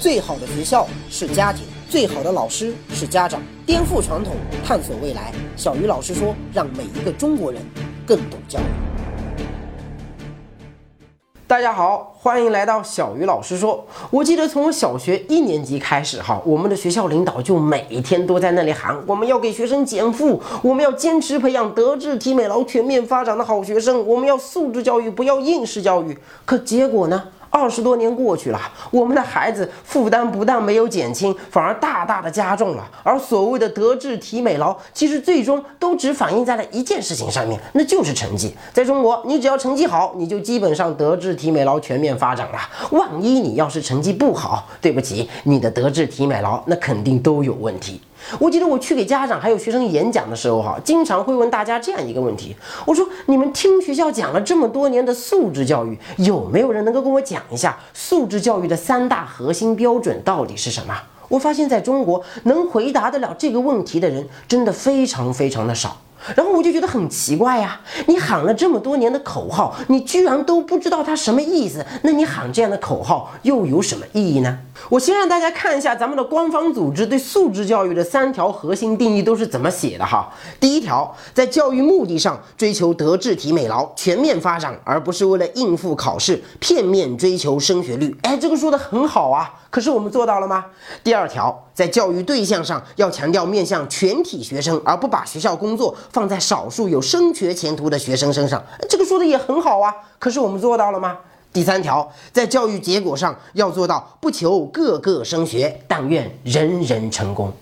最好的学校是家庭，最好的老师是家长。颠覆传统，探索未来。小鱼老师说：“让每一个中国人更懂教育。”大家好，欢迎来到小鱼老师说。我记得从我小学一年级开始，哈，我们的学校领导就每天都在那里喊：我们要给学生减负，我们要坚持培养德智体美劳全面发展的好学生，我们要素质教育，不要应试教育。可结果呢？二十多年过去了，我们的孩子负担不但没有减轻，反而大大的加重了。而所谓的德智体美劳，其实最终都只反映在了一件事情上面，那就是成绩。在中国，你只要成绩好，你就基本上德智体美劳全面发展了。万一你要是成绩不好，对不起，你的德智体美劳那肯定都有问题。我记得我去给家长还有学生演讲的时候，哈，经常会问大家这样一个问题：我说，你们听学校讲了这么多年的素质教育，有没有人能够跟我讲一下素质教育的三大核心标准到底是什么？我发现在中国能回答得了这个问题的人，真的非常非常的少。然后我就觉得很奇怪呀，你喊了这么多年的口号，你居然都不知道它什么意思？那你喊这样的口号又有什么意义呢？我先让大家看一下咱们的官方组织对素质教育的三条核心定义都是怎么写的哈。第一条，在教育目的上追求德智体美劳全面发展，而不是为了应付考试片面追求升学率。哎，这个说的很好啊。可是我们做到了吗？第二条，在教育对象上要强调面向全体学生，而不把学校工作放在少数有升学前途的学生身上。这个说的也很好啊。可是我们做到了吗？第三条，在教育结果上要做到不求个个升学，但愿人人成功。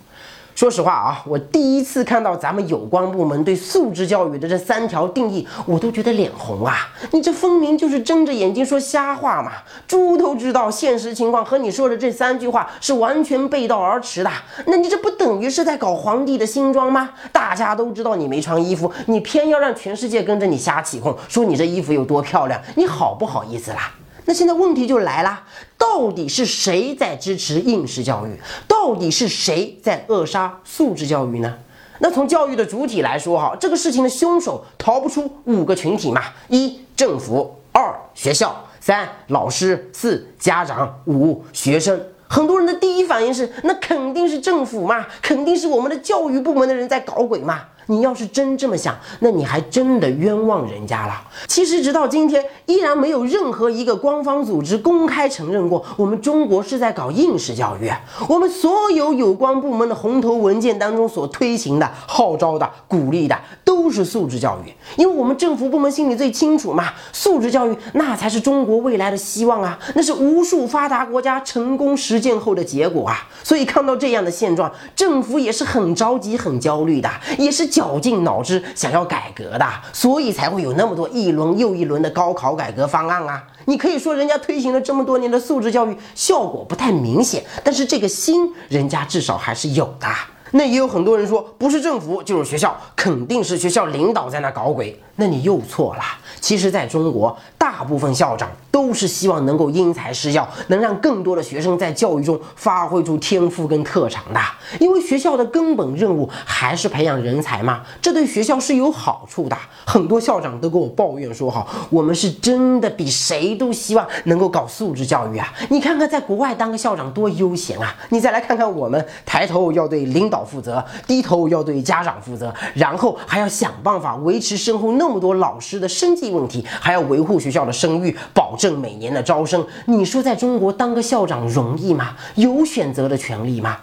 说实话啊，我第一次看到咱们有关部门对素质教育的这三条定义，我都觉得脸红啊！你这分明就是睁着眼睛说瞎话嘛！猪都知道现实情况和你说的这三句话是完全背道而驰的，那你这不等于是在搞皇帝的新装吗？大家都知道你没穿衣服，你偏要让全世界跟着你瞎起哄，说你这衣服有多漂亮，你好不好意思啦？那现在问题就来了，到底是谁在支持应试教育？到底是谁在扼杀素质教育呢？那从教育的主体来说，哈，这个事情的凶手逃不出五个群体嘛：一、政府；二、学校；三、老师；四、家长；五、学生。很多人的第一反应是，那肯定是政府嘛，肯定是我们的教育部门的人在搞鬼嘛。你要是真这么想，那你还真的冤枉人家了。其实直到今天，依然没有任何一个官方组织公开承认过我们中国是在搞应试教育。我们所有有关部门的红头文件当中所推行的、号召的、鼓励的，都是素质教育。因为我们政府部门心里最清楚嘛，素质教育那才是中国未来的希望啊，那是无数发达国家成功实践后的结果啊。所以看到这样的现状，政府也是很着急、很焦虑的，也是。绞尽脑汁想要改革的，所以才会有那么多一轮又一轮的高考改革方案啊！你可以说人家推行了这么多年的素质教育，效果不太明显，但是这个心人家至少还是有的。那也有很多人说，不是政府就是学校，肯定是学校领导在那搞鬼。那你又错了。其实，在中国，大部分校长都是希望能够因材施教，能让更多的学生在教育中发挥出天赋跟特长的。因为学校的根本任务还是培养人才嘛，这对学校是有好处的。很多校长都跟我抱怨说：“哈，我们是真的比谁都希望能够搞素质教育啊！你看看，在国外当个校长多悠闲啊！你再来看看我们，抬头要对领导负责，低头要对家长负责，然后还要想办法维持身后那么多老师的生计。”问题还要维护学校的声誉，保证每年的招生。你说在中国当个校长容易吗？有选择的权利吗？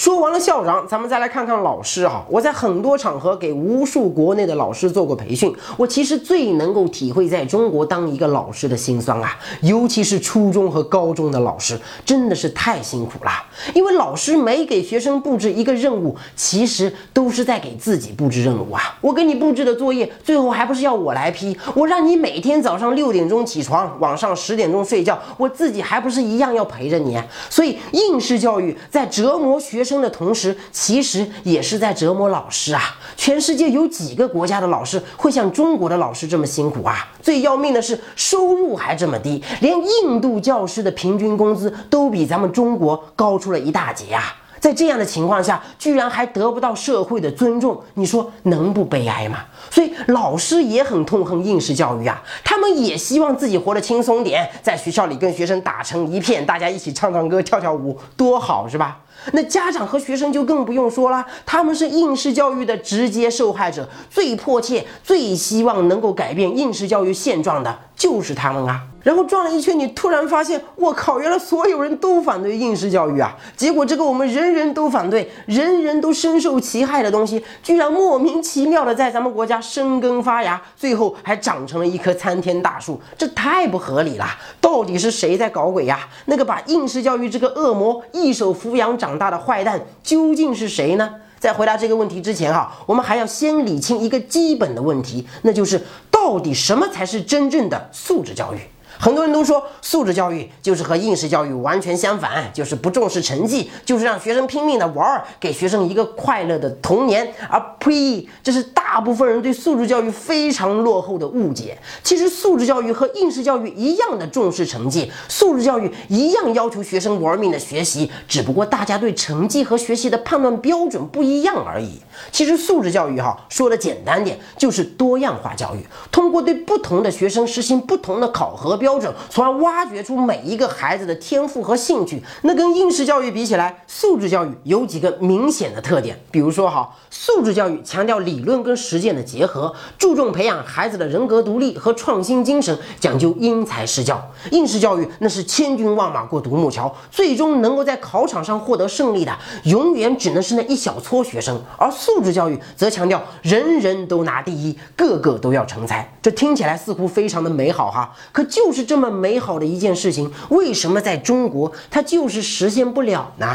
说完了校长，咱们再来看看老师哈。我在很多场合给无数国内的老师做过培训，我其实最能够体会在中国当一个老师的辛酸啊，尤其是初中和高中的老师，真的是太辛苦了。因为老师每给学生布置一个任务，其实都是在给自己布置任务啊。我给你布置的作业，最后还不是要我来批？我让你每天早上六点钟起床，晚上十点钟睡觉，我自己还不是一样要陪着你？所以应试教育在折磨学生。生的同时，其实也是在折磨老师啊！全世界有几个国家的老师会像中国的老师这么辛苦啊？最要命的是收入还这么低，连印度教师的平均工资都比咱们中国高出了一大截啊！在这样的情况下，居然还得不到社会的尊重，你说能不悲哀吗？所以老师也很痛恨应试教育啊，他们也希望自己活得轻松点，在学校里跟学生打成一片，大家一起唱唱歌、跳跳舞，多好，是吧？那家长和学生就更不用说了，他们是应试教育的直接受害者，最迫切、最希望能够改变应试教育现状的就是他们啊。然后转了一圈，你突然发现，我靠，原来所有人都反对应试教育啊！结果这个我们人人都反对、人人都深受其害的东西，居然莫名其妙的在咱们国家生根发芽，最后还长成了一棵参天大树，这太不合理了！到底是谁在搞鬼呀？那个把应试教育这个恶魔一手抚养长大的坏蛋，究竟是谁呢？在回答这个问题之前，哈，我们还要先理清一个基本的问题，那就是到底什么才是真正的素质教育？很多人都说素质教育就是和应试教育完全相反，就是不重视成绩，就是让学生拼命的玩儿，给学生一个快乐的童年。而呸，这是大部分人对素质教育非常落后的误解。其实素质教育和应试教育一样的重视成绩，素质教育一样要求学生玩命的学习，只不过大家对成绩和学习的判断标准不一样而已。其实素质教育哈，说的简单点，就是多样化教育，通过对不同的学生实行不同的考核标。标准，从而挖掘出每一个孩子的天赋和兴趣。那跟应试教育比起来，素质教育有几个明显的特点。比如说，哈，素质教育强调理论跟实践的结合，注重培养孩子的人格独立和创新精神，讲究因材施教。应试教育那是千军万马过独木桥，最终能够在考场上获得胜利的，永远只能是那一小撮学生。而素质教育则强调人人都拿第一，个个都要成才。这听起来似乎非常的美好哈，可就是。这么美好的一件事情，为什么在中国它就是实现不了呢？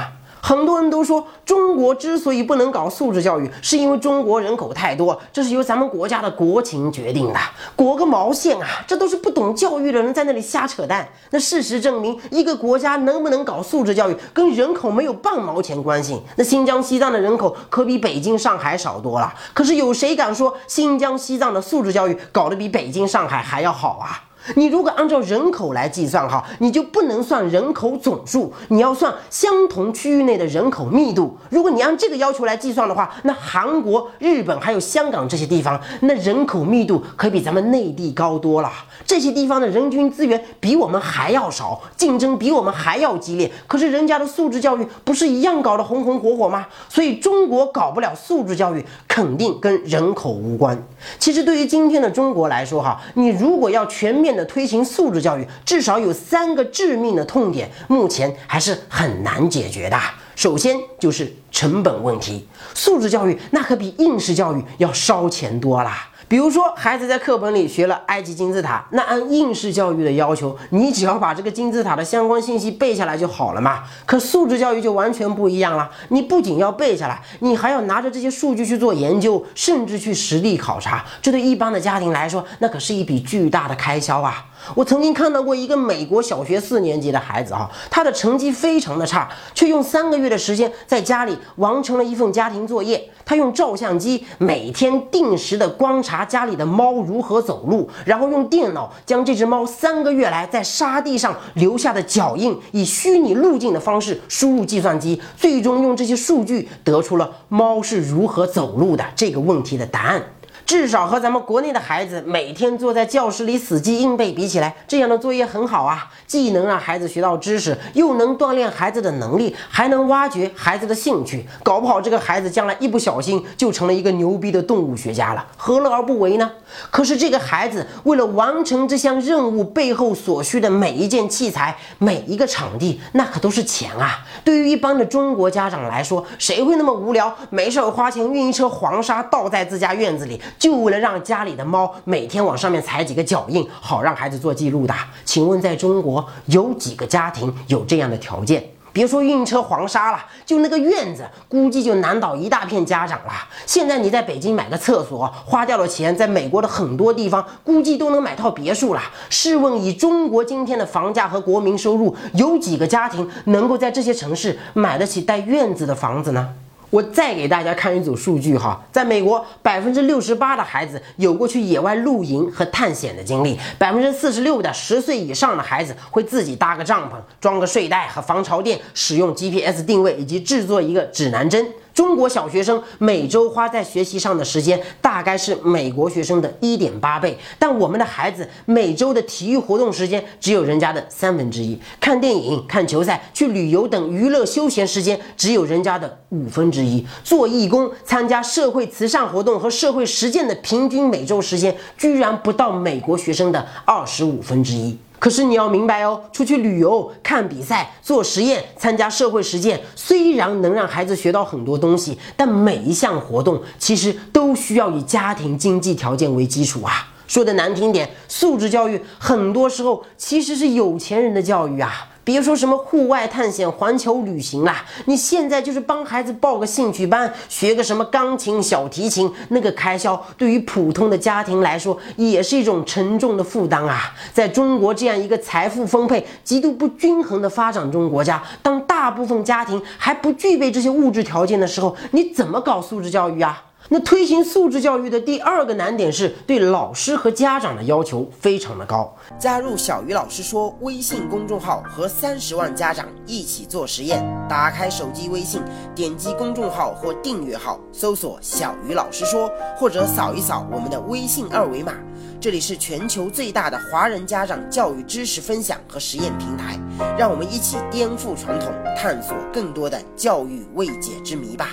很多人都说，中国之所以不能搞素质教育，是因为中国人口太多，这是由咱们国家的国情决定的。国个毛线啊！这都是不懂教育的人在那里瞎扯淡。那事实证明，一个国家能不能搞素质教育，跟人口没有半毛钱关系。那新疆、西藏的人口可比北京、上海少多了。可是有谁敢说新疆、西藏的素质教育搞得比北京、上海还要好啊？你如果按照人口来计算哈，你就不能算人口总数，你要算相同区域内的人口密度。如果你按这个要求来计算的话，那韩国、日本还有香港这些地方，那人口密度可比咱们内地高多了。这些地方的人均资源比我们还要少，竞争比我们还要激烈。可是人家的素质教育不是一样搞得红红火火吗？所以中国搞不了素质教育，肯定跟人口无关。其实对于今天的中国来说哈，你如果要全面。的推行素质教育，至少有三个致命的痛点，目前还是很难解决的。首先就是成本问题，素质教育那可比应试教育要烧钱多啦。比如说，孩子在课本里学了埃及金字塔，那按应试教育的要求，你只要把这个金字塔的相关信息背下来就好了嘛。可素质教育就完全不一样了，你不仅要背下来，你还要拿着这些数据去做研究，甚至去实地考察。这对一般的家庭来说，那可是一笔巨大的开销啊。我曾经看到过一个美国小学四年级的孩子哈，他的成绩非常的差，却用三个月的时间在家里完成了一份家庭作业。他用照相机每天定时的观察家里的猫如何走路，然后用电脑将这只猫三个月来在沙地上留下的脚印以虚拟路径的方式输入计算机，最终用这些数据得出了猫是如何走路的这个问题的答案。至少和咱们国内的孩子每天坐在教室里死记硬背比起来，这样的作业很好啊，既能让孩子学到知识，又能锻炼孩子的能力，还能挖掘孩子的兴趣。搞不好这个孩子将来一不小心就成了一个牛逼的动物学家了，何乐而不为呢？可是这个孩子为了完成这项任务背后所需的每一件器材、每一个场地，那可都是钱啊！对于一般的中国家长来说，谁会那么无聊，没事儿花钱运一车黄沙倒在自家院子里？就为了让家里的猫每天往上面踩几个脚印，好让孩子做记录的。请问在中国有几个家庭有这样的条件？别说运车黄沙了，就那个院子，估计就难倒一大片家长了。现在你在北京买个厕所，花掉的钱，在美国的很多地方，估计都能买套别墅了。试问，以中国今天的房价和国民收入，有几个家庭能够在这些城市买得起带院子的房子呢？我再给大家看一组数据哈，在美国，百分之六十八的孩子有过去野外露营和探险的经历，百分之四十六的十岁以上的孩子会自己搭个帐篷、装个睡袋和防潮垫，使用 GPS 定位以及制作一个指南针。中国小学生每周花在学习上的时间大概是美国学生的一点八倍，但我们的孩子每周的体育活动时间只有人家的三分之一，看电影、看球赛、去旅游等娱乐休闲时间只有人家的五分之一，做义工、参加社会慈善活动和社会实践的平均每周时间居然不到美国学生的二十五分之一。可是你要明白哦，出去旅游、看比赛、做实验、参加社会实践，虽然能让孩子学到很多东西，但每一项活动其实都需要以家庭经济条件为基础啊。说的难听点，素质教育很多时候其实是有钱人的教育啊。别说什么户外探险、环球旅行啦，你现在就是帮孩子报个兴趣班，学个什么钢琴、小提琴，那个开销对于普通的家庭来说也是一种沉重的负担啊！在中国这样一个财富分配极度不均衡的发展中国家，当大部分家庭还不具备这些物质条件的时候，你怎么搞素质教育啊？那推行素质教育的第二个难点是对老师和家长的要求非常的高。加入小鱼老师说微信公众号，和三十万家长一起做实验。打开手机微信，点击公众号或订阅号，搜索“小鱼老师说”，或者扫一扫我们的微信二维码。这里是全球最大的华人家长教育知识分享和实验平台，让我们一起颠覆传统，探索更多的教育未解之谜吧。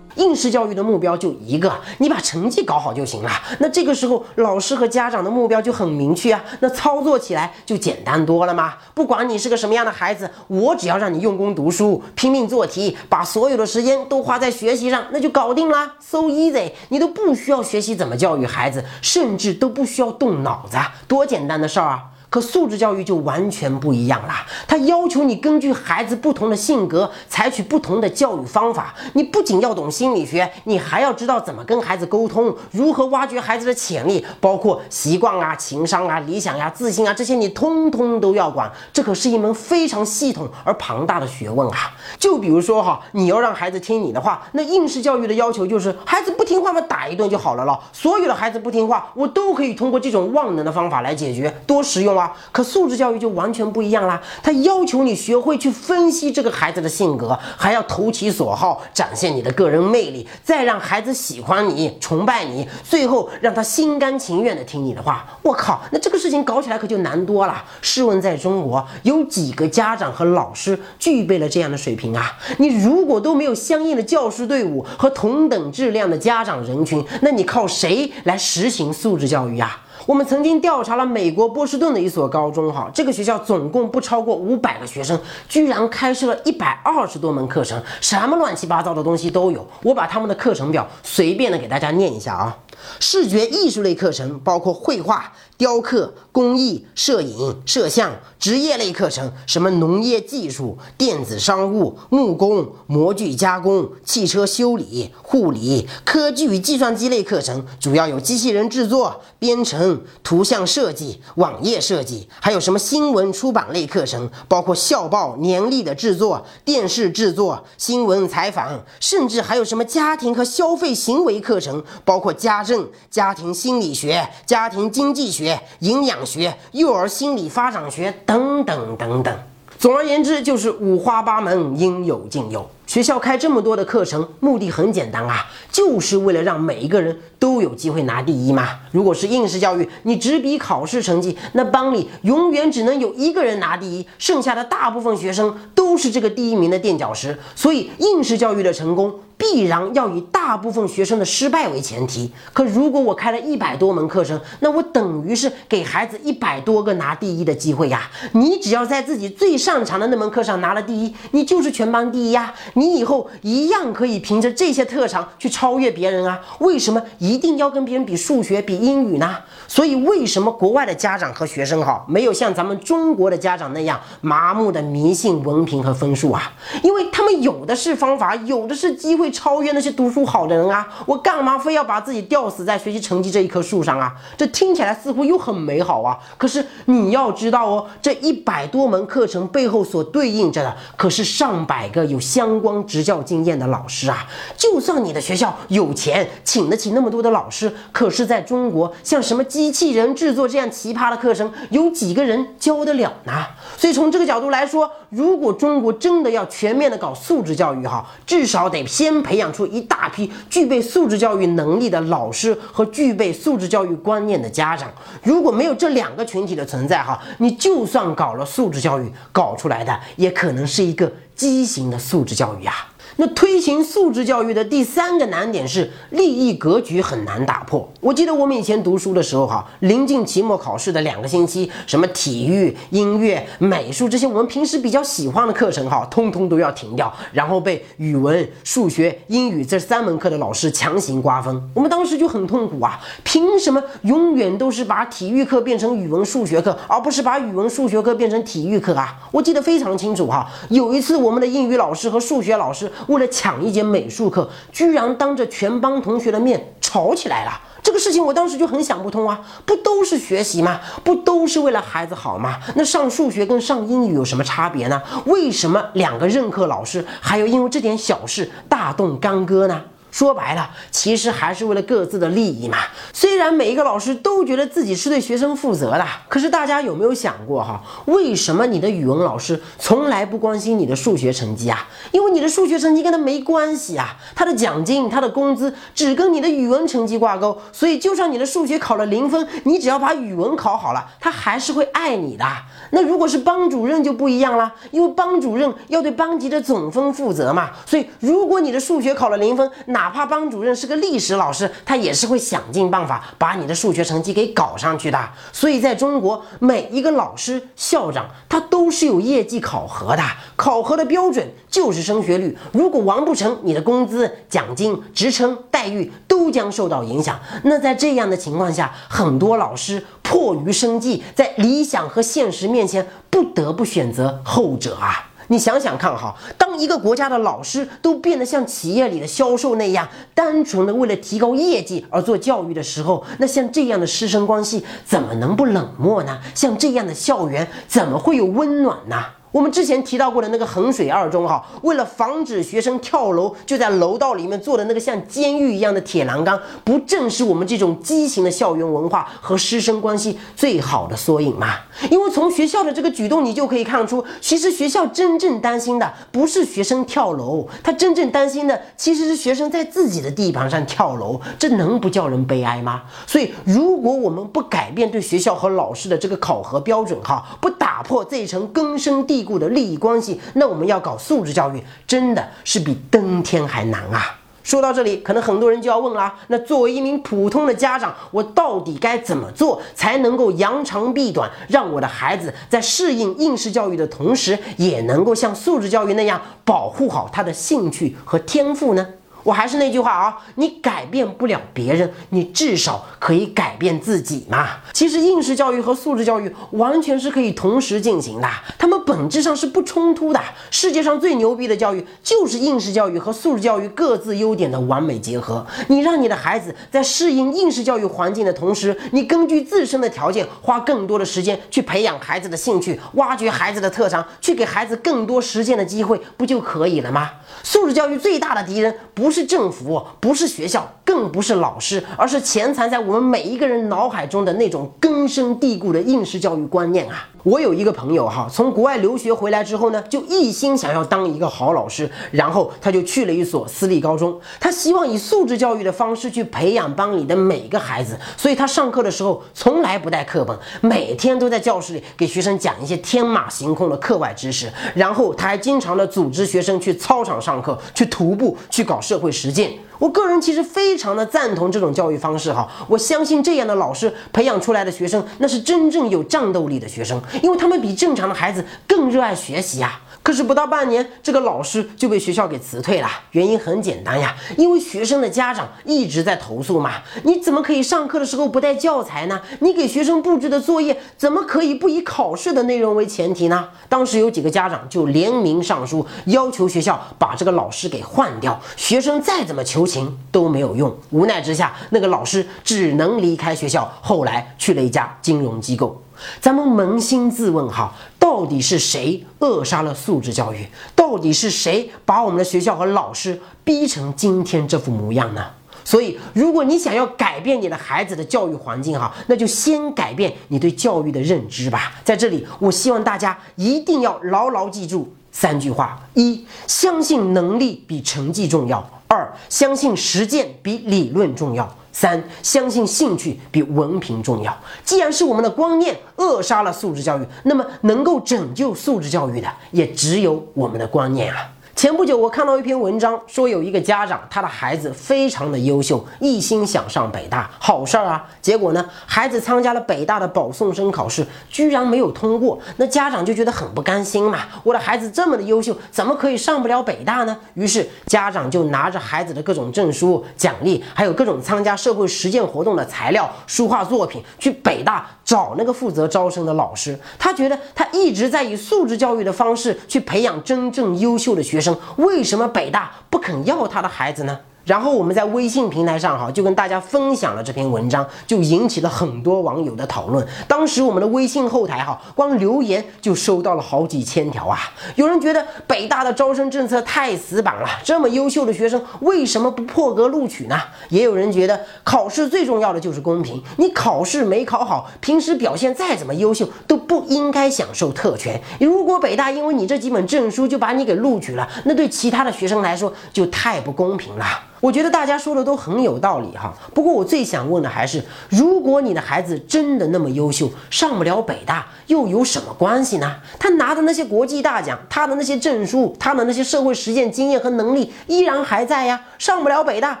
应试教育的目标就一个，你把成绩搞好就行了。那这个时候，老师和家长的目标就很明确啊，那操作起来就简单多了嘛。不管你是个什么样的孩子，我只要让你用功读书，拼命做题，把所有的时间都花在学习上，那就搞定了，so easy。你都不需要学习怎么教育孩子，甚至都不需要动脑子，多简单的事儿啊！可素质教育就完全不一样了，它要求你根据孩子不同的性格，采取不同的教育方法。你不仅要懂心理学，你还要知道怎么跟孩子沟通，如何挖掘孩子的潜力，包括习惯啊、情商啊、理想呀、自信啊这些，你通通都要管。这可是一门非常系统而庞大的学问啊！就比如说哈，你要让孩子听你的话，那应试教育的要求就是孩子不听话嘛，打一顿就好了咯。所有的孩子不听话，我都可以通过这种万能的方法来解决，多实用。可素质教育就完全不一样啦，它要求你学会去分析这个孩子的性格，还要投其所好，展现你的个人魅力，再让孩子喜欢你、崇拜你，最后让他心甘情愿的听你的话。我靠，那这个事情搞起来可就难多了。试问，在中国有几个家长和老师具备了这样的水平啊？你如果都没有相应的教师队伍和同等质量的家长人群，那你靠谁来实行素质教育啊？我们曾经调查了美国波士顿的一所高中，哈，这个学校总共不超过五百个学生，居然开设了一百二十多门课程，什么乱七八糟的东西都有。我把他们的课程表随便的给大家念一下啊。视觉艺术类课程包括绘画、雕刻、工艺、摄影、摄像；职业类课程什么农业技术、电子商务、木工、模具加工、汽车修理、护理；科技与计算机类课程主要有机器人制作、编程、图像设计、网页设计；还有什么新闻出版类课程，包括校报、年历的制作、电视制作、新闻采访，甚至还有什么家庭和消费行为课程，包括家。政、家庭心理学、家庭经济学、营养学、幼儿心理发展学等等等等。总而言之，就是五花八门，应有尽有。学校开这么多的课程，目的很简单啊，就是为了让每一个人都有机会拿第一嘛。如果是应试教育，你只比考试成绩，那班里永远只能有一个人拿第一，剩下的大部分学生都是这个第一名的垫脚石。所以，应试教育的成功。必然要以大部分学生的失败为前提。可如果我开了一百多门课程，那我等于是给孩子一百多个拿第一的机会呀。你只要在自己最擅长的那门课上拿了第一，你就是全班第一呀。你以后一样可以凭着这些特长去超越别人啊。为什么一定要跟别人比数学、比英语呢？所以为什么国外的家长和学生哈，没有像咱们中国的家长那样麻木的迷信文凭和分数啊？因为他们有的是方法，有的是机会超越那些读书好的人啊！我干嘛非要把自己吊死在学习成绩这一棵树上啊？这听起来似乎又很美好啊！可是你要知道哦，这一百多门课程背后所对应着的，可是上百个有相关执教经验的老师啊！就算你的学校有钱，请得起那么多的老师，可是在中国，像什么？机器人制作这样奇葩的课程，有几个人教得了呢？所以从这个角度来说，如果中国真的要全面的搞素质教育，哈，至少得先培养出一大批具备素质教育能力的老师和具备素质教育观念的家长。如果没有这两个群体的存在，哈，你就算搞了素质教育，搞出来的也可能是一个畸形的素质教育啊。那推行素质教育的第三个难点是利益格局很难打破。我记得我们以前读书的时候，哈，临近期末考试的两个星期，什么体育、音乐、美术这些我们平时比较喜欢的课程，哈，通通都要停掉，然后被语文、数学、英语这三门课的老师强行瓜分。我们当时就很痛苦啊！凭什么永远都是把体育课变成语文、数学课，而不是把语文、数学课变成体育课啊？我记得非常清楚，哈，有一次我们的英语老师和数学老师。为了抢一节美术课，居然当着全班同学的面吵起来了。这个事情我当时就很想不通啊！不都是学习吗？不都是为了孩子好吗？那上数学跟上英语有什么差别呢？为什么两个任课老师还要因为这点小事大动干戈呢？说白了，其实还是为了各自的利益嘛。虽然每一个老师都觉得自己是对学生负责的，可是大家有没有想过哈？为什么你的语文老师从来不关心你的数学成绩啊？因为你的数学成绩跟他没关系啊，他的奖金、他的工资只跟你的语文成绩挂钩。所以，就算你的数学考了零分，你只要把语文考好了，他还是会爱你的。那如果是班主任就不一样了，因为班主任要对班级的总分负责嘛。所以，如果你的数学考了零分，哪哪怕班主任是个历史老师，他也是会想尽办法把你的数学成绩给搞上去的。所以，在中国，每一个老师、校长他都是有业绩考核的，考核的标准就是升学率。如果完不成，你的工资、奖金、职称、待遇都将受到影响。那在这样的情况下，很多老师迫于生计，在理想和现实面前，不得不选择后者啊。你想想看哈，当一个国家的老师都变得像企业里的销售那样，单纯的为了提高业绩而做教育的时候，那像这样的师生关系怎么能不冷漠呢？像这样的校园怎么会有温暖呢？我们之前提到过的那个衡水二中，哈，为了防止学生跳楼，就在楼道里面做的那个像监狱一样的铁栏杆，不正是我们这种畸形的校园文化和师生关系最好的缩影吗？因为从学校的这个举动，你就可以看出，其实学校真正担心的不是学生跳楼，他真正担心的其实是学生在自己的地盘上跳楼，这能不叫人悲哀吗？所以，如果我们不改变对学校和老师的这个考核标准，哈，不打破这一层根深蒂。固的利益关系，那我们要搞素质教育，真的是比登天还难啊！说到这里，可能很多人就要问了：那作为一名普通的家长，我到底该怎么做才能够扬长避短，让我的孩子在适应应试教育的同时，也能够像素质教育那样保护好他的兴趣和天赋呢？我还是那句话啊，你改变不了别人，你至少可以改变自己嘛。其实应试教育和素质教育完全是可以同时进行的，他们本质上是不冲突的。世界上最牛逼的教育就是应试教育和素质教育各自优点的完美结合。你让你的孩子在适应应试教育环境的同时，你根据自身的条件花更多的时间去培养孩子的兴趣，挖掘孩子的特长，去给孩子更多实践的机会，不就可以了吗？素质教育最大的敌人不是是政府，不是学校，更不是老师，而是潜藏在我们每一个人脑海中的那种根深蒂固的应试教育观念啊！我有一个朋友哈，从国外留学回来之后呢，就一心想要当一个好老师，然后他就去了一所私立高中，他希望以素质教育的方式去培养班里的每个孩子，所以他上课的时候从来不带课本，每天都在教室里给学生讲一些天马行空的课外知识，然后他还经常的组织学生去操场上课，去徒步，去搞社会实践。我个人其实非常的赞同这种教育方式哈，我相信这样的老师培养出来的学生，那是真正有战斗力的学生，因为他们比正常的孩子更热爱学习啊。可是不到半年，这个老师就被学校给辞退了。原因很简单呀，因为学生的家长一直在投诉嘛。你怎么可以上课的时候不带教材呢？你给学生布置的作业怎么可以不以考试的内容为前提呢？当时有几个家长就联名上书，要求学校把这个老师给换掉。学生再怎么求情都没有用，无奈之下，那个老师只能离开学校，后来去了一家金融机构。咱们扪心自问哈，到底是谁扼杀了素质教育？到底是谁把我们的学校和老师逼成今天这副模样呢？所以，如果你想要改变你的孩子的教育环境哈，那就先改变你对教育的认知吧。在这里，我希望大家一定要牢牢记住三句话：一、相信能力比成绩重要；二、相信实践比理论重要。三，相信兴趣比文凭重要。既然是我们的观念扼杀了素质教育，那么能够拯救素质教育的，也只有我们的观念啊。前不久，我看到一篇文章，说有一个家长，他的孩子非常的优秀，一心想上北大，好事儿啊。结果呢，孩子参加了北大的保送生考试，居然没有通过。那家长就觉得很不甘心嘛，我的孩子这么的优秀，怎么可以上不了北大呢？于是家长就拿着孩子的各种证书、奖励，还有各种参加社会实践活动的材料、书画作品，去北大找那个负责招生的老师。他觉得他一直在以素质教育的方式去培养真正优秀的学生。为什么北大不肯要他的孩子呢？然后我们在微信平台上哈，就跟大家分享了这篇文章，就引起了很多网友的讨论。当时我们的微信后台哈，光留言就收到了好几千条啊。有人觉得北大的招生政策太死板了，这么优秀的学生为什么不破格录取呢？也有人觉得考试最重要的就是公平，你考试没考好，平时表现再怎么优秀都不应该享受特权。如果北大因为你这几本证书就把你给录取了，那对其他的学生来说就太不公平了。我觉得大家说的都很有道理哈，不过我最想问的还是，如果你的孩子真的那么优秀，上不了北大又有什么关系呢？他拿的那些国际大奖，他的那些证书，他的那些社会实践经验和能力依然还在呀。上不了北大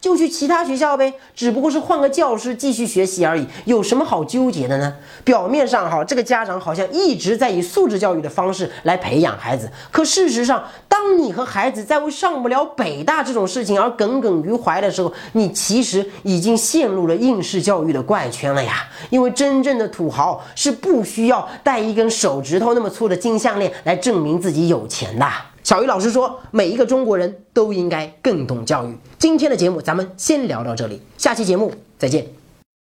就去其他学校呗，只不过是换个教师继续学习而已，有什么好纠结的呢？表面上哈，这个家长好像一直在以素质教育的方式来培养孩子，可事实上，当你和孩子在为上不了北大这种事情而耿耿。于怀的时候，你其实已经陷入了应试教育的怪圈了呀！因为真正的土豪是不需要戴一根手指头那么粗的金项链来证明自己有钱的。小鱼老师说，每一个中国人都应该更懂教育。今天的节目咱们先聊到这里，下期节目再见。